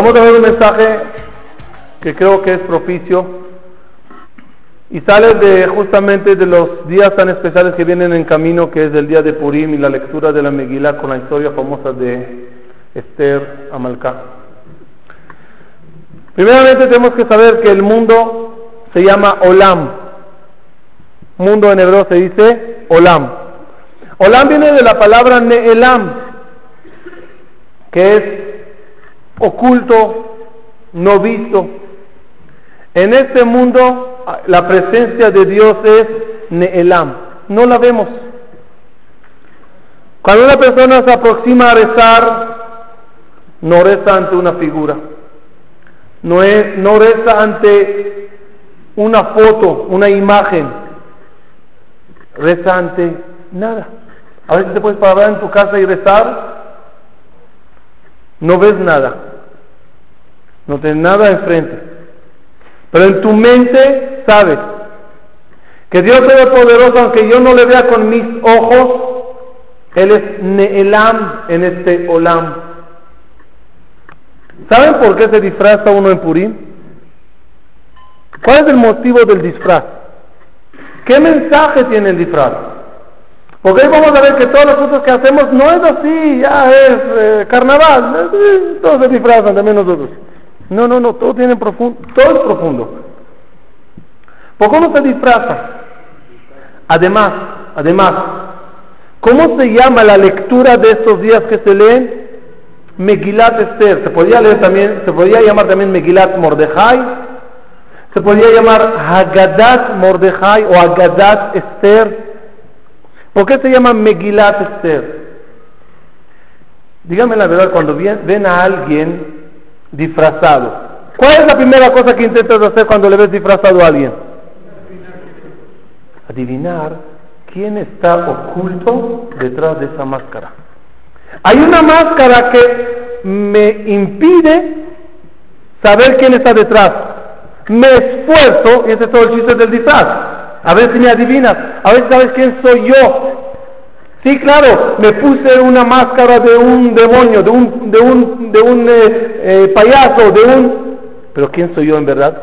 Vamos a ver un mensaje que creo que es propicio y sale de justamente de los días tan especiales que vienen en camino, que es el día de Purim y la lectura de la Megilá con la historia famosa de Esther Amalcá. Primeramente tenemos que saber que el mundo se llama Olam. Mundo en hebreo se dice Olam. Olam viene de la palabra Neelam, que es oculto, no visto. En este mundo la presencia de Dios es Neelam, no la vemos. Cuando una persona se aproxima a rezar, no reza ante una figura, no, es, no reza ante una foto, una imagen, reza ante nada. A veces te puedes parar en tu casa y rezar, no ves nada, no tienes nada enfrente, pero en tu mente sabes que Dios es poderoso, aunque yo no le vea con mis ojos, Él es Neelam en este Olam. ¿Saben por qué se disfraza uno en Purim? ¿Cuál es el motivo del disfraz? ¿Qué mensaje tiene el disfraz? Porque hoy vamos a ver que todas las cosas que hacemos no es así, ya es eh, carnaval, eh, todos se disfrazan, también nosotros. No, no, no, todo tiene profundo, todo es profundo. ¿Por cómo se disfraza? Además, además, ¿cómo se llama la lectura de estos días que se leen? Megilat Esther. Se podía leer también, se podía llamar también Megilat Mordejai. Se podía llamar Hagadat Mordejai o Hagadat Esther. ¿Por qué se llama Megilat Esther? Díganme la verdad, cuando ven a alguien disfrazado, ¿cuál es la primera cosa que intentas hacer cuando le ves disfrazado a alguien? Adivinar quién está oculto detrás de esa máscara. Hay una máscara que me impide saber quién está detrás. Me esfuerzo, y ese es todo el chiste del disfraz, a ver si me adivinas, a ver si sabes quién soy yo. Sí, claro, me puse una máscara de un demonio, de un, de un, de un eh, eh, payaso, de un... Pero ¿quién soy yo en verdad?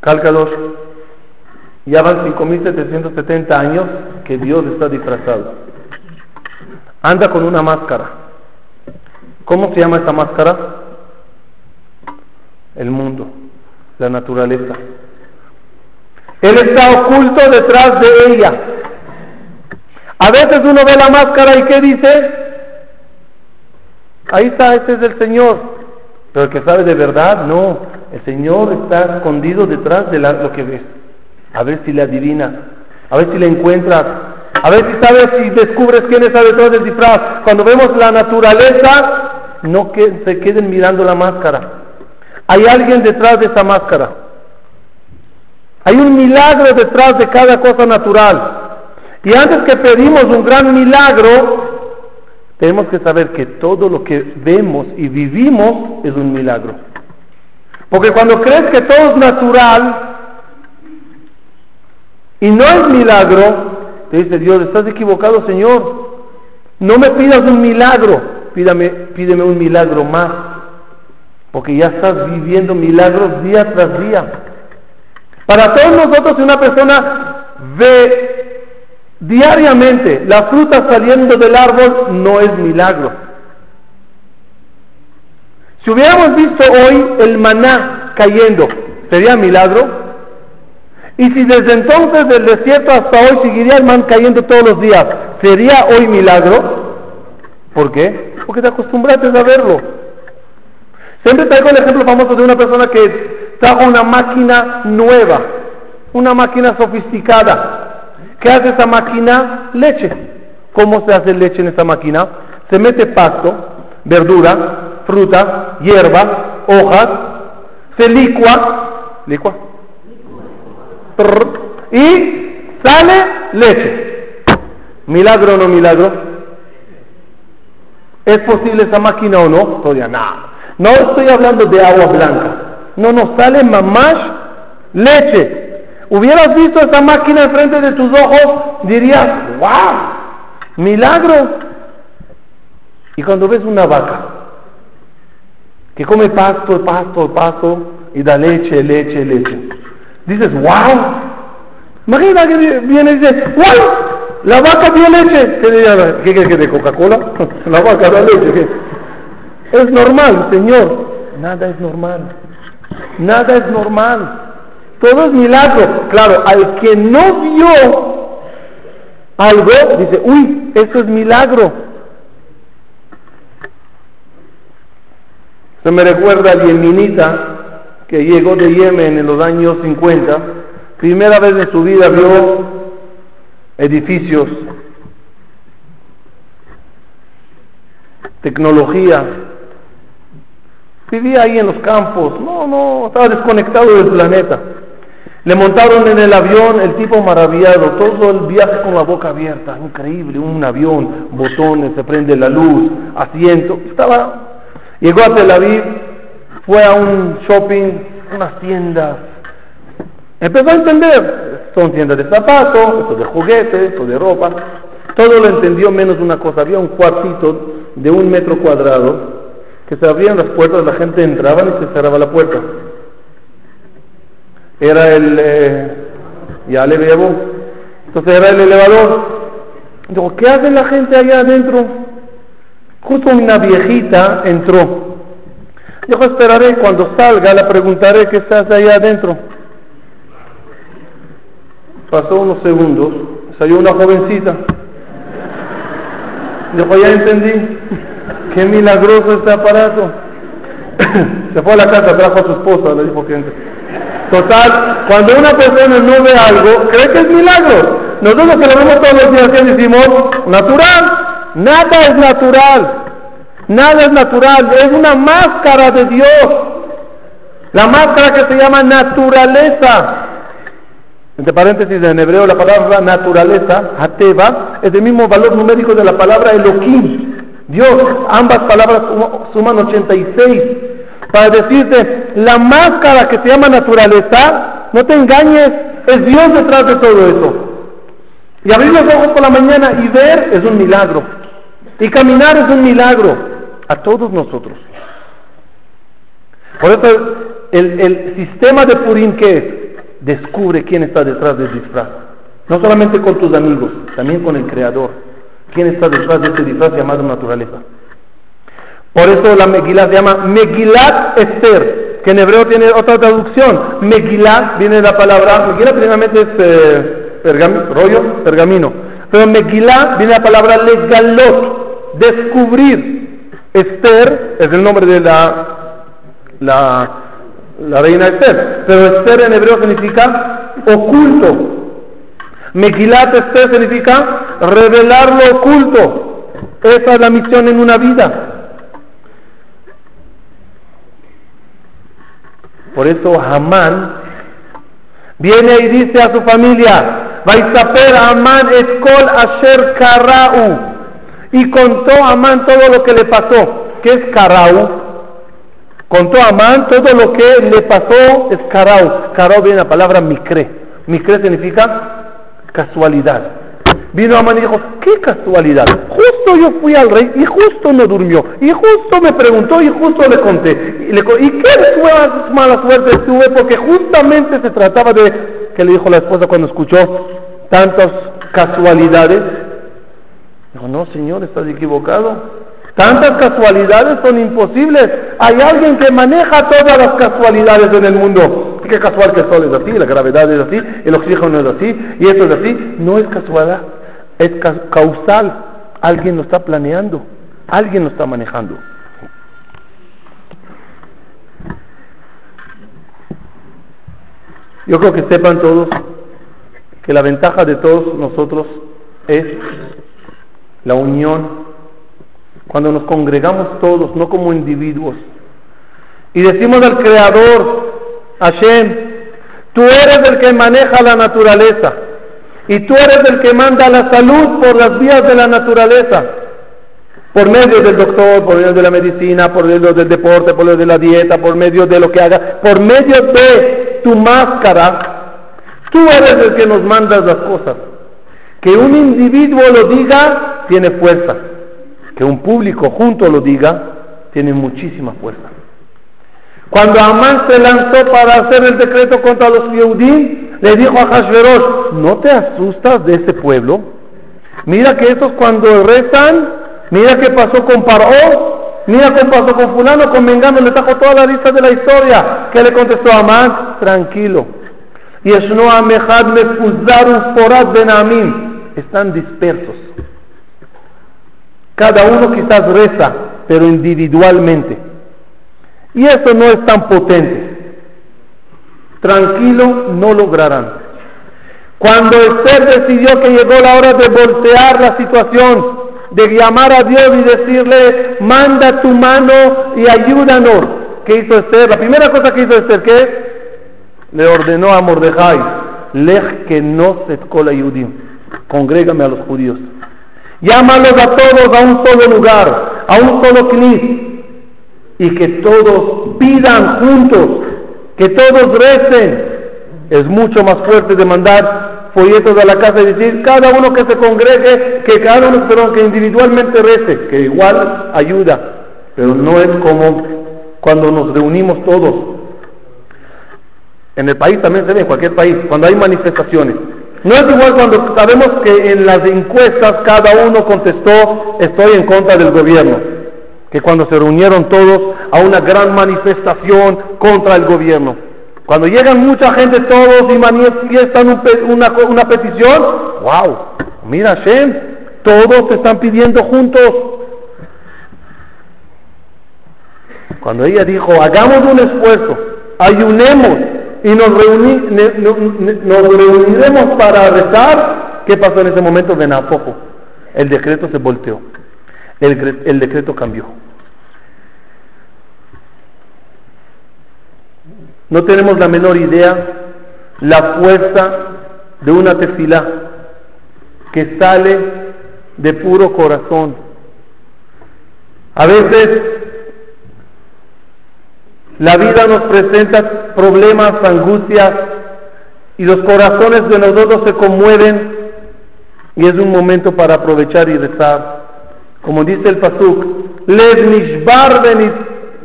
Cálcalos. Ya van 5.770 años que Dios está disfrazado. Anda con una máscara. ¿Cómo se llama esta máscara? El mundo, la naturaleza. Él está oculto detrás de ella. A veces uno ve la máscara y ¿qué dice? Ahí está, este es el Señor. Pero el que sabe de verdad, no. El Señor está escondido detrás de lo que ves. A ver si le adivinas. A ver si le encuentras. A ver si sabes si descubres quién está detrás del disfraz. Cuando vemos la naturaleza, no que se queden mirando la máscara. Hay alguien detrás de esa máscara. Hay un milagro detrás de cada cosa natural. Y antes que pedimos un gran milagro, tenemos que saber que todo lo que vemos y vivimos es un milagro. Porque cuando crees que todo es natural y no es milagro, te dice Dios, estás equivocado Señor. No me pidas un milagro, pídame, pídeme un milagro más. Porque ya estás viviendo milagros día tras día. Para todos nosotros, si una persona ve diariamente la fruta saliendo del árbol, no es milagro. Si hubiéramos visto hoy el maná cayendo, ¿sería milagro? Y si desde entonces del desierto hasta hoy seguiría el man cayendo todos los días, ¿sería hoy milagro? ¿Por qué? Porque te acostumbraste a verlo. Siempre traigo el ejemplo famoso de una persona que trajo una máquina nueva, una máquina sofisticada. ¿Qué hace esa máquina? Leche. ¿Cómo se hace leche en esta máquina? Se mete pasto, verdura, fruta, hierba, hojas, se licua, licua, y sale leche. ¿Milagro o no milagro? ¿Es posible esa máquina o no? Todavía nada. No estoy hablando de agua blanca. No nos sale mamás leche. Hubieras visto esa máquina enfrente de tus ojos, dirías, wow, milagro. Y cuando ves una vaca, que come pasto, pasto, pasto y da leche, leche, leche. Dices, wow. Imagina que viene y dice, wow, la vaca dio leche. ¿Qué quiere que de Coca-Cola? la vaca da leche. Es normal, Señor. Nada es normal. Nada es normal. Todo es milagro. Claro, al que no vio algo, dice, uy, eso es milagro. Se me recuerda al yemenita que llegó de Yemen en los años 50. Primera vez en su vida vio edificios, tecnología, Vivía ahí en los campos, no, no, estaba desconectado del planeta. Le montaron en el avión, el tipo maravillado, todo el viaje con la boca abierta, increíble, un avión, botones, se prende la luz, asiento. Estaba, llegó a Tel Aviv, fue a un shopping, unas tiendas. Empezó a entender, son tiendas de zapatos, esto de juguetes, esto de ropa. Todo lo entendió menos una cosa, había un cuartito de un metro cuadrado que se abrían las puertas, la gente entraba y se cerraba la puerta. Era el, eh, ya le veo, entonces era el elevador. Digo, ¿qué hace la gente allá adentro? Justo una viejita entró. Dijo, esperaré, cuando salga le preguntaré qué estás allá adentro. Pasó unos segundos, salió una jovencita. Dijo, ya entendí. Qué milagroso este aparato. Se fue a la casa, trajo a su esposa, le dijo que Total, cuando una persona no ve algo, cree que es milagro. Nosotros que lo vemos todos los días decimos, natural. Nada es natural. Nada es natural. Es una máscara de Dios. La máscara que se llama naturaleza. Entre paréntesis, en hebreo la palabra naturaleza, ateva, es el mismo valor numérico de la palabra Elohim. Dios, ambas palabras suman 86. Para decirte, la máscara que se llama naturaleza, no te engañes, es Dios detrás de todo eso. Y abrir los ojos por la mañana y ver es un milagro. Y caminar es un milagro a todos nosotros. Por eso el, el sistema de Purim que es, descubre quién está detrás del disfraz. No solamente con tus amigos, también con el Creador. ¿Quién está detrás de este disfraz llamado naturaleza? Por eso la Megilá se llama Megilat Esther, que en hebreo tiene otra traducción. Megilat viene de la palabra, Megilá primeramente es eh, rollo, pergamino. Pero Megilá viene de la palabra legalot, descubrir. Esther es el nombre de la, la, la reina Esther, pero Esther en hebreo significa oculto, Megilat Esther significa revelar lo oculto. Esa es la misión en una vida. Por eso Hamán viene y dice a su familia, Vaisaper Hamán Eskol Asher Karau. Y contó Amán todo lo que le pasó. ¿Qué es Karau? Contó a Amán todo lo que le pasó es Karau. Karau viene la palabra Mikre. Mikre significa casualidad. Vino Amán y dijo, ¿qué casualidad? Justo yo fui al rey y justo no durmió. Y justo me preguntó y justo le conté. Y, le, ¿y qué mala suerte tuve? Porque justamente se trataba de, que le dijo la esposa cuando escuchó tantas casualidades. Dijo, no señor, estás equivocado. Tantas casualidades son imposibles. Hay alguien que maneja todas las casualidades en el mundo qué casual que el sol es así, la gravedad es así, el oxígeno es así, y esto es así. No es casualidad, es causal. Alguien lo está planeando, alguien lo está manejando. Yo creo que sepan todos que la ventaja de todos nosotros es la unión. Cuando nos congregamos todos, no como individuos, y decimos al Creador, Hashem, tú eres el que maneja la naturaleza y tú eres el que manda la salud por las vías de la naturaleza, por medio del doctor, por medio de la medicina, por medio del deporte, por medio de la dieta, por medio de lo que haga, por medio de tu máscara, tú eres el que nos mandas las cosas. Que un individuo lo diga, tiene fuerza. Que un público junto lo diga, tiene muchísima fuerza. Cuando Amán se lanzó para hacer el decreto contra los Yehudim, le dijo a Hashverosh, ¿no te asustas de ese pueblo? Mira que esos cuando rezan, mira qué pasó con Paró, mira qué pasó con fulano, con Mengano, le trajo toda la lista de la historia. ¿Qué le contestó Amán? Tranquilo. Están dispersos. Cada uno quizás reza, pero individualmente. Y eso no es tan potente. Tranquilo, no lograrán. Cuando Esther decidió que llegó la hora de voltear la situación, de llamar a Dios y decirle, manda tu mano y ayúdanos. ¿Qué hizo Esther? La primera cosa que hizo Esther, ¿qué? Le ordenó a Mordejai, lej que no se escola Yudim, congrégame a los judíos. Llámalos a todos a un solo lugar, a un solo knis, y que todos pidan juntos, que todos recen. Es mucho más fuerte de mandar folletos a la casa y decir, cada uno que se congregue, que cada uno, perdón, que individualmente rece, que igual ayuda, pero no es como cuando nos reunimos todos. En el país también se ve, en cualquier país, cuando hay manifestaciones. No es igual cuando sabemos que en las encuestas cada uno contestó estoy en contra del gobierno, que cuando se reunieron todos a una gran manifestación contra el gobierno. Cuando llegan mucha gente todos y manifiestan una, una petición, wow, mira Shem, todos te están pidiendo juntos. Cuando ella dijo, hagamos un esfuerzo, ayunemos, y nos, reuniremos para rezar. ¿Qué pasó en ese momento? De poco El decreto se volteó. El, decreto cambió. No tenemos la menor idea la fuerza de una tefilá que sale de puro corazón. A veces la vida nos presenta problemas, angustias, y los corazones de nosotros se conmueven y es un momento para aprovechar y rezar. Como dice el Pasuk, Lev Nishbar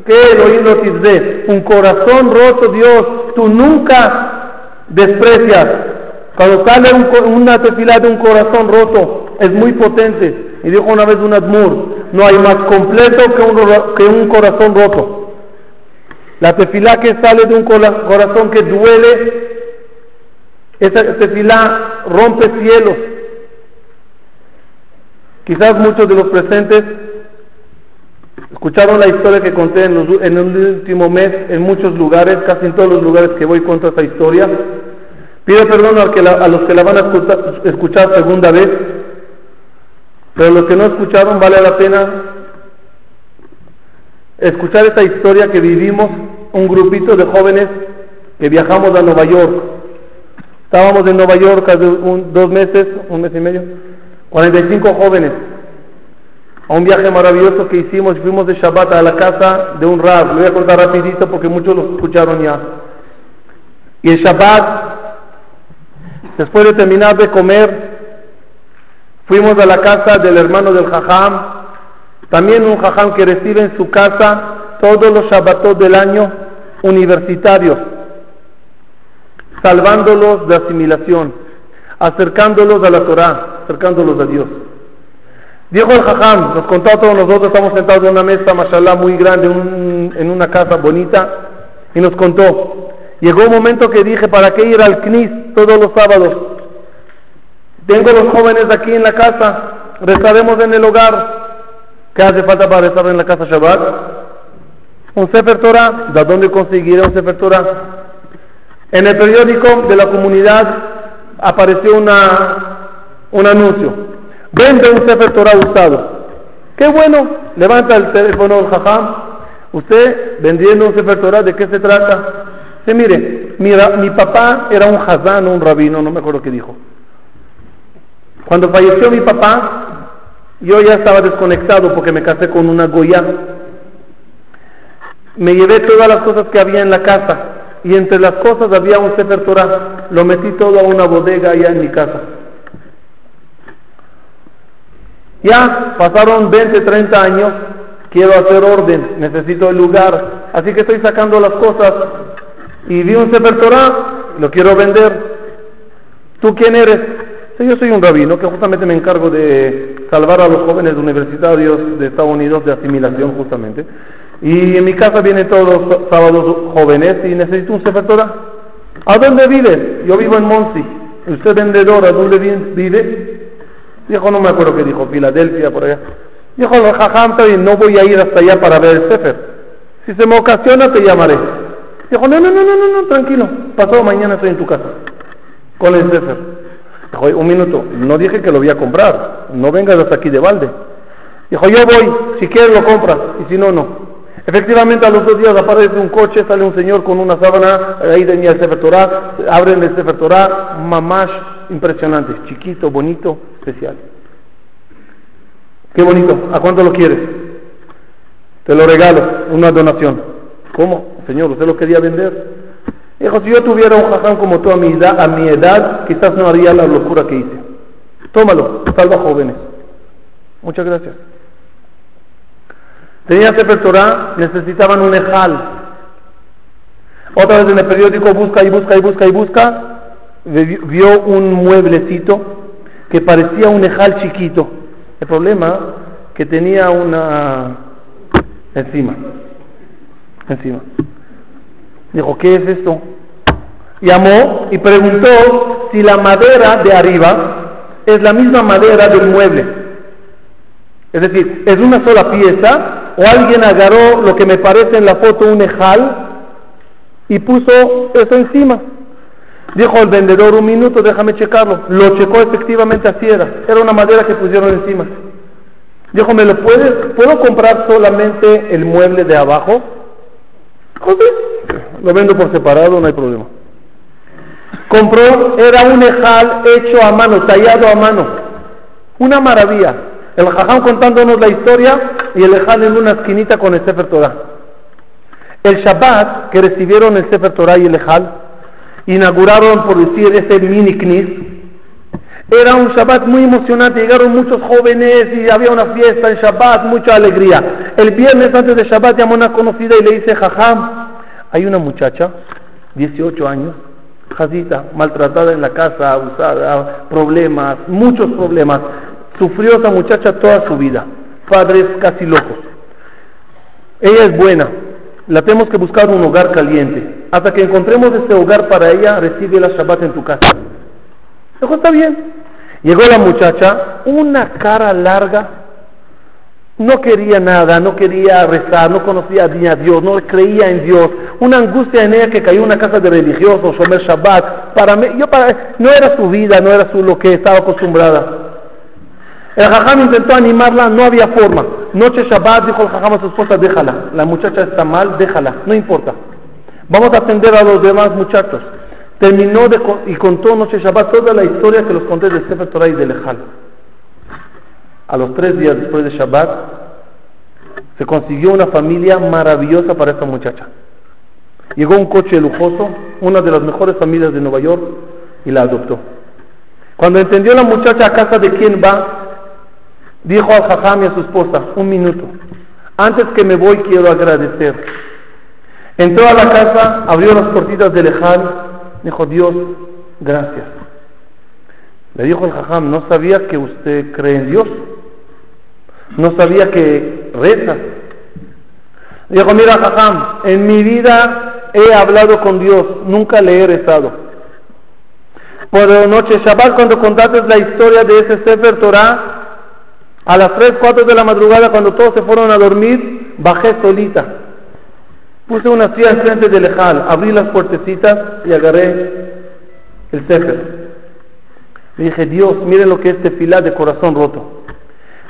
que un corazón roto, Dios, tú nunca desprecias. Cuando sale una tefilá de un corazón roto, es muy potente. Y dijo una vez un Admur, no hay más completo que un, que un corazón roto. La tefilá que sale de un corazón que duele, esa tefilá rompe cielos. Quizás muchos de los presentes escucharon la historia que conté en, el último mes en muchos lugares, casi en todos los lugares que voy contra esta historia. Pido perdón a, que a los que la van a escuchar, escuchar segunda vez, pero los que no escucharon vale la pena escuchar esta historia que vivimos, un grupito de jóvenes que viajamos a Nueva York. Estábamos en Nueva York hace dos meses, un mes y medio, 45 jóvenes, a un viaje maravilloso que hicimos, fuimos de Shabbat a la casa de un rab, lo voy a contar rapidito porque muchos lo escucharon ya. Y el Shabbat, después de terminar de comer, fuimos a la casa del hermano del Jajam, también un jajam que recibe en su casa todos los Shabbatot del año universitarios, salvándolos de asimilación, acercándolos a la Torah, acercándolos a Dios. Dijo el jajam, nos contó a todos nosotros, estamos sentados en una mesa, mashallah, muy grande, en una casa bonita, y nos contó. Llegó un momento que dije, ¿para qué ir al CNIS todos los sábados? Tengo los jóvenes aquí en la casa, rezaremos en el hogar, ¿Qué hace falta para estar en la casa Shabbat? Un Sefer Torah. ¿De dónde conseguiré un Sefer Torah? En el periódico de la comunidad apareció una, un anuncio. Vende un Sefer Torah usado. Qué bueno. Levanta el teléfono jajam. Usted vendiendo un Sefer ¿de qué se trata? Sí, mire, mi, mi papá era un hazán, un rabino, no me acuerdo qué dijo. Cuando falleció mi papá, yo ya estaba desconectado porque me casé con una Goya. Me llevé todas las cosas que había en la casa y entre las cosas había un Sefer. Lo metí todo a una bodega allá en mi casa. Ya pasaron 20, 30 años, quiero hacer orden, necesito el lugar. así que estoy sacando las cosas y vi un Sefer lo quiero vender. ¿Tú quién eres? Yo soy un rabino que justamente me encargo de salvar a los jóvenes universitarios de Estados Unidos de asimilación justamente. Y en mi casa vienen todos los sábados jóvenes y necesito un Sefer. ¿A dónde vives? Yo vivo en Monsi. ¿Usted vendedor? ¿A dónde vive? Dijo, no me acuerdo qué dijo, Filadelfia, por allá. Dijo, jajam, no voy a ir hasta allá para ver el Sefer. Si se me ocasiona, te llamaré. Dijo, no, no, no, no, no, tranquilo. Pasado mañana estoy en tu casa. Con el Sefer. Dijo, un minuto, no dije que lo voy a comprar. No vengas hasta aquí de balde. Dijo, yo voy, si quieres lo compras, y si no, no. Efectivamente, a los dos días aparece un coche, sale un señor con una sábana, ahí tenía el Sefer Torah, abren el Sefer Torah, mamash, impresionante, chiquito, bonito, especial. Qué bonito, ¿a cuánto lo quieres? Te lo regalo, una donación. ¿Cómo? Señor, ¿usted lo quería vender? Dijo, si yo tuviera un jaján como tú a mi, edad, a mi edad, quizás no haría la locura que hice. Tómalo, salva jóvenes. Muchas gracias. Tenía Sefer Torah, necesitaban un ejal. Otra vez en el periódico busca y busca y busca y busca, vio un mueblecito que parecía un ejal chiquito. El problema que tenía una encima, encima. Dijo, ¿qué es esto? Llamó y preguntó si la madera de arriba es la misma madera del mueble. Es decir, es una sola pieza o alguien agarró lo que me parece en la foto un ejal y puso eso encima. Dijo el vendedor, un minuto, déjame checarlo. Lo checó efectivamente así era. Era una madera que pusieron encima. Dijo, ¿me lo puedes? ¿Puedo comprar solamente el mueble de abajo? Lo vendo por separado, no hay problema. Compró, era un ejal hecho a mano, tallado a mano. Una maravilla. El jajam contándonos la historia y el ejal en una esquinita con el Sefer Torah. El Shabbat que recibieron el Sefer Torah y el ejal, inauguraron, por decir, ese mini knis. Era un Shabbat muy emocionante, llegaron muchos jóvenes y había una fiesta en Shabbat, mucha alegría. El viernes antes de Shabbat llamó una conocida y le dice, jajam, hay una muchacha, 18 años, jazita, maltratada en la casa, abusada, problemas, muchos problemas. Sufrió esa muchacha toda su vida padres casi locos. Ella es buena, la tenemos que buscar un hogar caliente. Hasta que encontremos este hogar para ella, recibe la Shabbat en tu casa. Dijo, está bien. Llegó la muchacha, una cara larga, no quería nada, no quería rezar, no conocía a Dios, no creía en Dios. Una angustia en ella que cayó en una casa de religiosos, Shomer Shabbat. Para mí, yo para, no era su vida, no era su, lo que estaba acostumbrada. El jajam intentó animarla, no había forma. Noche Shabbat dijo el jajam a su esposa, déjala. La muchacha está mal, déjala, no importa. Vamos a atender a los demás muchachos. Terminó de, y contó Noche Shabbat toda la historia que los conté de Sefer Torah de Lejal. A los tres días después de Shabbat, se consiguió una familia maravillosa para esta muchacha. Llegó un coche lujoso, una de las mejores familias de Nueva York, y la adoptó. Cuando entendió la muchacha a casa de quién va, Dijo al jajam y a su esposa, un minuto, antes que me voy quiero agradecer. Entró a la casa, abrió las cortinas de lejal, dijo, Dios, gracias. Le dijo el jajam, no sabía que usted cree en Dios, no sabía que reza. Dijo, mira jajam, en mi vida he hablado con Dios, nunca le he rezado. Por la noche Shabbat, cuando contaste la historia de ese Sefer Torah, a las 3, 4 de la madrugada, cuando todos se fueron a dormir, bajé solita. Puse una silla enfrente del lejal, abrí las puertecitas y agarré el. Le dije, Dios, miren lo que es tefilá de corazón roto.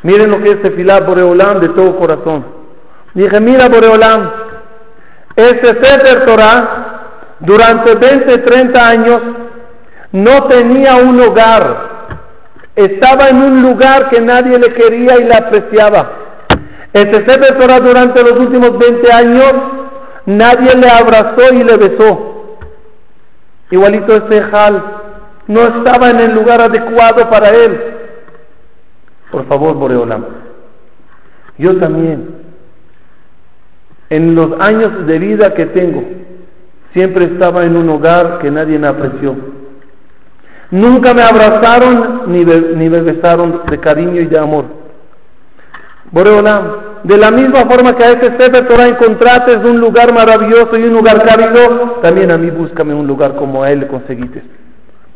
Miren lo que es tefilá Boreolam de todo corazón. Dije, mira Boreolam, ese Sefer Torah durante 20, 30 años no tenía un hogar estaba en un lugar que nadie le quería y le apreciaba. Ese Sefer Torah durante los últimos 20 años, nadie le abrazó y le besó. Igualito ese Hal, no estaba en el lugar adecuado para él. Por favor, Boreolam, yo también En los años de vida que tengo, siempre estaba en un hogar que nadie me apreció. Nunca me abrazaron ni, ni me besaron de cariño y de amor. Boreolam, de la misma forma que a ese Sefer Torah encontraste un lugar maravilloso y un lugar cálido, también a mí búscame un lugar como a él le conseguiste.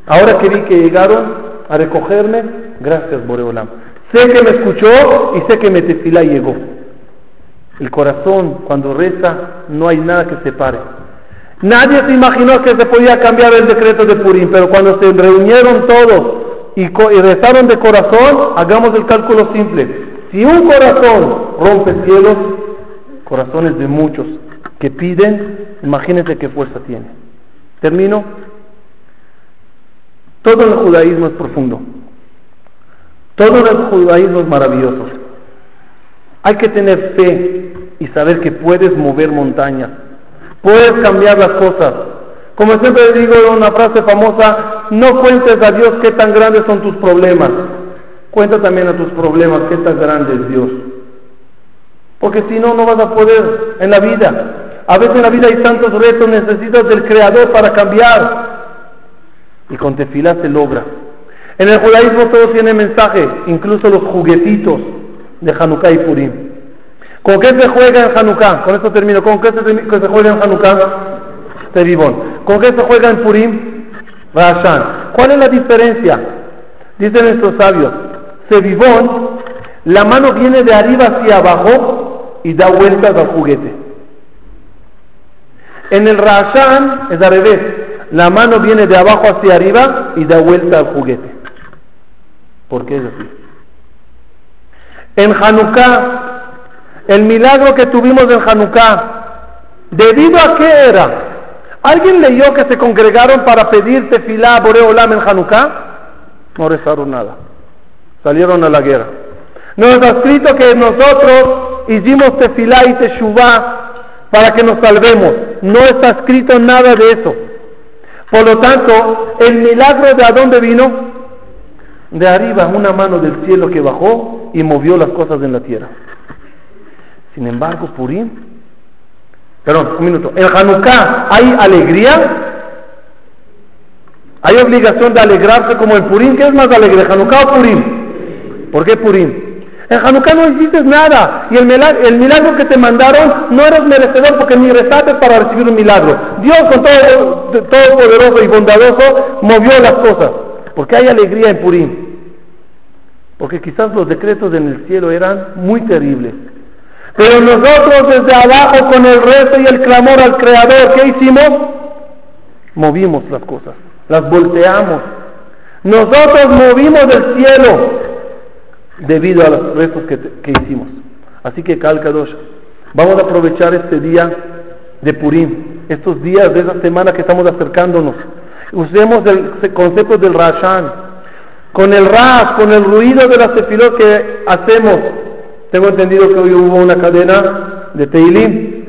Ahora que vi que llegaron a recogerme, gracias Boreolam. Sé que me escuchó y sé que me tefila llegó. El corazón cuando reza no hay nada que se pare. Nadie se imaginó que se podía cambiar el decreto de Purim, pero cuando se reunieron todos y rezaron de corazón, hagamos el cálculo simple. Si un corazón rompe cielos, corazones de muchos que piden, imagínense qué fuerza tiene. Termino. Todo el judaísmo es profundo. Todo el judaísmo es maravilloso. Hay que tener fe y saber que puedes mover montañas. Puedes cambiar las cosas. Como siempre digo una frase famosa, no cuentes a Dios qué tan grandes son tus problemas. Cuenta también a tus problemas qué tan grande es Dios. Porque si no, no vas a poder en la vida. A veces en la vida hay tantos retos, necesitas del Creador para cambiar. Y con tefilá se logra. En el judaísmo todo tiene mensaje, incluso los juguetitos de Hanukkah y Purim. ¿Con qué se juega en Hanukkah? Con esto termino. ¿Con qué se, juega en Hanukkah? Teribón. ¿Con qué se juega en Purim? Rashan. ¿Cuál es la diferencia? Dicen nuestros sabios, Sevivón, la mano viene de arriba hacia abajo y da vueltas al juguete. En el Rashan es al revés, la mano viene de abajo hacia arriba y da vuelta al juguete. ¿Por qué es así? En Hanukkah, el milagro que tuvimos en Hanukkah, ¿debido a qué era? ¿Alguien leyó que se congregaron para pedir tefilá a Boreolam en Hanukkah? No rezaron nada salieron a la guerra. No está escrito que nosotros hicimos tefilá y teshuvá para que nos salvemos. No está escrito nada de eso. Por lo tanto, el milagro de dónde vino? De arriba, una mano del cielo que bajó y movió las cosas en la tierra. Sin embargo, Purim, perdón, un minuto, en Hanukkah hay alegría, hay obligación de alegrarse como en Purim. ¿Qué es más alegre, Hanukkah o Purim? ¿Por qué Purim? En Hanukkah no hiciste nada y el milagro, que te mandaron no eres merecedor porque ni rezaste para recibir un milagro. Dios con todo, todo poderoso y bondadoso movió las cosas. Porque hay alegría en Purim. Porque quizás los decretos en el cielo eran muy terribles. Pero nosotros desde abajo con el rezo y el clamor al Creador, ¿qué hicimos? Movimos las cosas, las volteamos. Nosotros movimos el cielo debido a los rezos que, hicimos. Así que Calcados, vamos a aprovechar este día de Purim, estos días de esa semana que estamos acercándonos. Usemos el concepto del Rashan, con el Rash, con el ruido de la tefilot que hacemos. Tengo entendido que hoy hubo una cadena de Teilim.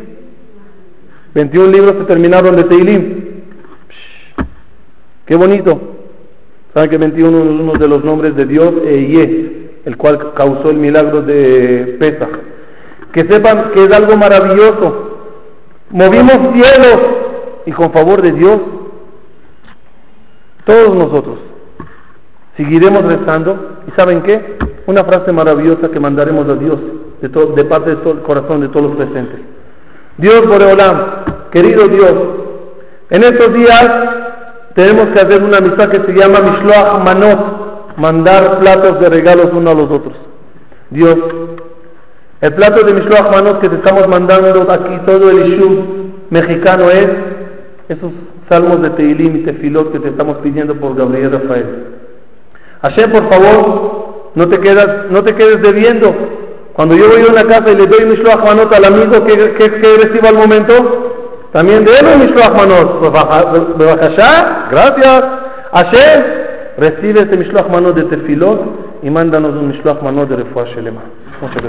21 libros se terminaron de Teilim. Qué bonito. Saben que 21 es uno de los nombres de Dios, Eye el cual causó el milagro de Pesach. Que sepan que es algo maravilloso. Movimos cielos y con favor de Dios, todos nosotros seguiremos rezando. ¿Y saben qué? Una frase maravillosa que mandaremos a Dios de, de parte de todo el corazón de todos los presentes. Dios Boreolam, querido Dios, en estos días tenemos que hacer una amistad que se llama Mishloach Manot, mandar platos de regalos uno a los otros. Dios, el plato de Mishloach Manot que te estamos mandando aquí, todo el Ishub mexicano es esos salmos de Teilim y Tefilot que te estamos pidiendo por Gabriel Rafael. Hashem, por favor, no te, quedas, no te quedes debiendo. Cuando yo voy a una casa y le doy Mishloach Manot al amigo que, que, que al momento, también de él Mishloach Manot. Gracias. Hashem, recibe este Mishloach Mano de Tefilot y mándanos un Mishloach Mano de Refuah Shelema. Muchas gracias.